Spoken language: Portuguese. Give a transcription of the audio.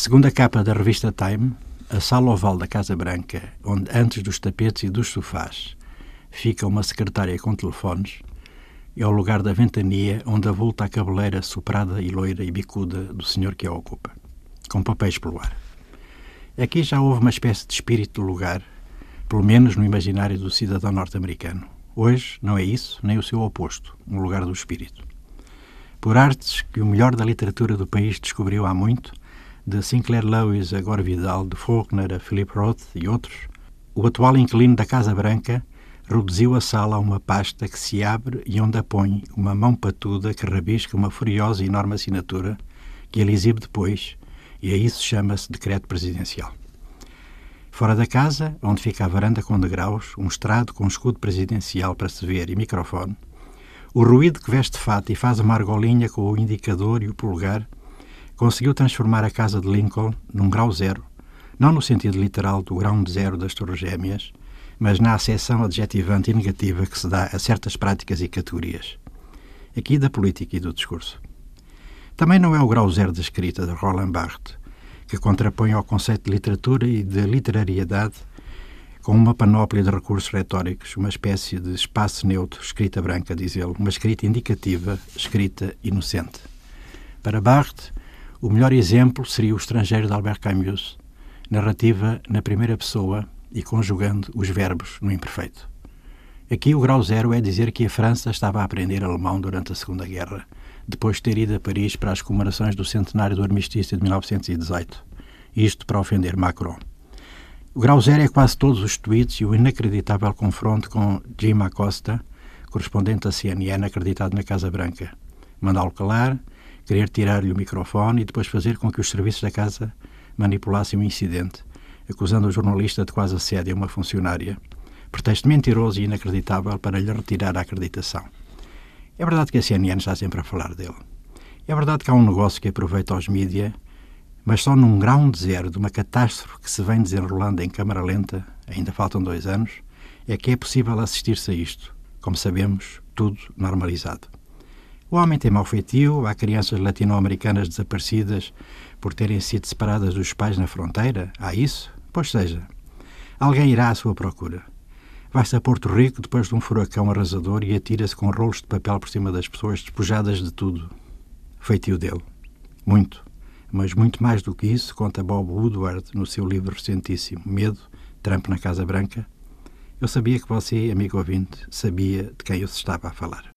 Segundo a capa da revista Time, a sala oval da Casa Branca, onde antes dos tapetes e dos sofás fica uma secretária com telefones, é o lugar da ventania onde avulta a cabeleira soprada e loira e bicuda do senhor que a ocupa, com papéis pelo ar. Aqui já houve uma espécie de espírito do lugar, pelo menos no imaginário do cidadão norte-americano. Hoje não é isso, nem o seu oposto, um lugar do espírito. Por artes que o melhor da literatura do país descobriu há muito, de Sinclair Lewis a Gore Vidal, de Faulkner a Philip Roth e outros, o atual inquilino da Casa Branca reduziu a sala a uma pasta que se abre e onde a põe uma mão patuda que rabisca uma furiosa e enorme assinatura que ele exibe depois, e a isso chama-se decreto presidencial. Fora da casa, onde fica a varanda com degraus, um estrado com escudo presidencial para se ver e microfone, o ruído que veste fato e faz uma argolinha com o indicador e o polegar conseguiu transformar a casa de Lincoln num grau zero, não no sentido literal do grão zero das Torres Gêmeas, mas na acessão adjetivante e negativa que se dá a certas práticas e categorias. Aqui da política e do discurso. Também não é o grau zero da escrita de Roland Barthes, que contrapõe ao conceito de literatura e de literariedade com uma panóplia de recursos retóricos, uma espécie de espaço neutro, escrita branca, diz ele, uma escrita indicativa, escrita inocente. Para Barthes, o melhor exemplo seria O Estrangeiro de Albert Camus, narrativa na primeira pessoa e conjugando os verbos no imperfeito. Aqui o grau zero é dizer que a França estava a aprender alemão durante a Segunda Guerra, depois de ter ido a Paris para as comemorações do centenário do armistício de 1918. Isto para ofender Macron. O grau zero é quase todos os tweets e o inacreditável confronto com Jim Acosta, correspondente da CNN acreditado na Casa Branca. Mandá-lo calar, querer tirar-lhe o microfone e depois fazer com que os serviços da casa manipulassem o incidente, acusando o jornalista de quase assédio a uma funcionária, pretexto mentiroso e inacreditável para lhe retirar a acreditação. É verdade que a CNN está sempre a falar dele. É verdade que há um negócio que aproveita os mídia, mas só num grau de zero de uma catástrofe que se vem desenrolando em câmara lenta, ainda faltam dois anos, é que é possível assistir-se a isto. Como sabemos, tudo normalizado. O homem tem mau feitio, há crianças latino-americanas desaparecidas por terem sido separadas dos pais na fronteira, há isso? Pois seja. Alguém irá à sua procura. Vai-se a Porto Rico depois de um furacão arrasador e atira-se com rolos de papel por cima das pessoas despojadas de tudo. Feitio dele. Muito. Mas muito mais do que isso, conta Bob Woodward no seu livro recentíssimo Medo, Trump na Casa Branca. Eu sabia que você, amigo ouvinte, sabia de quem eu estava a falar.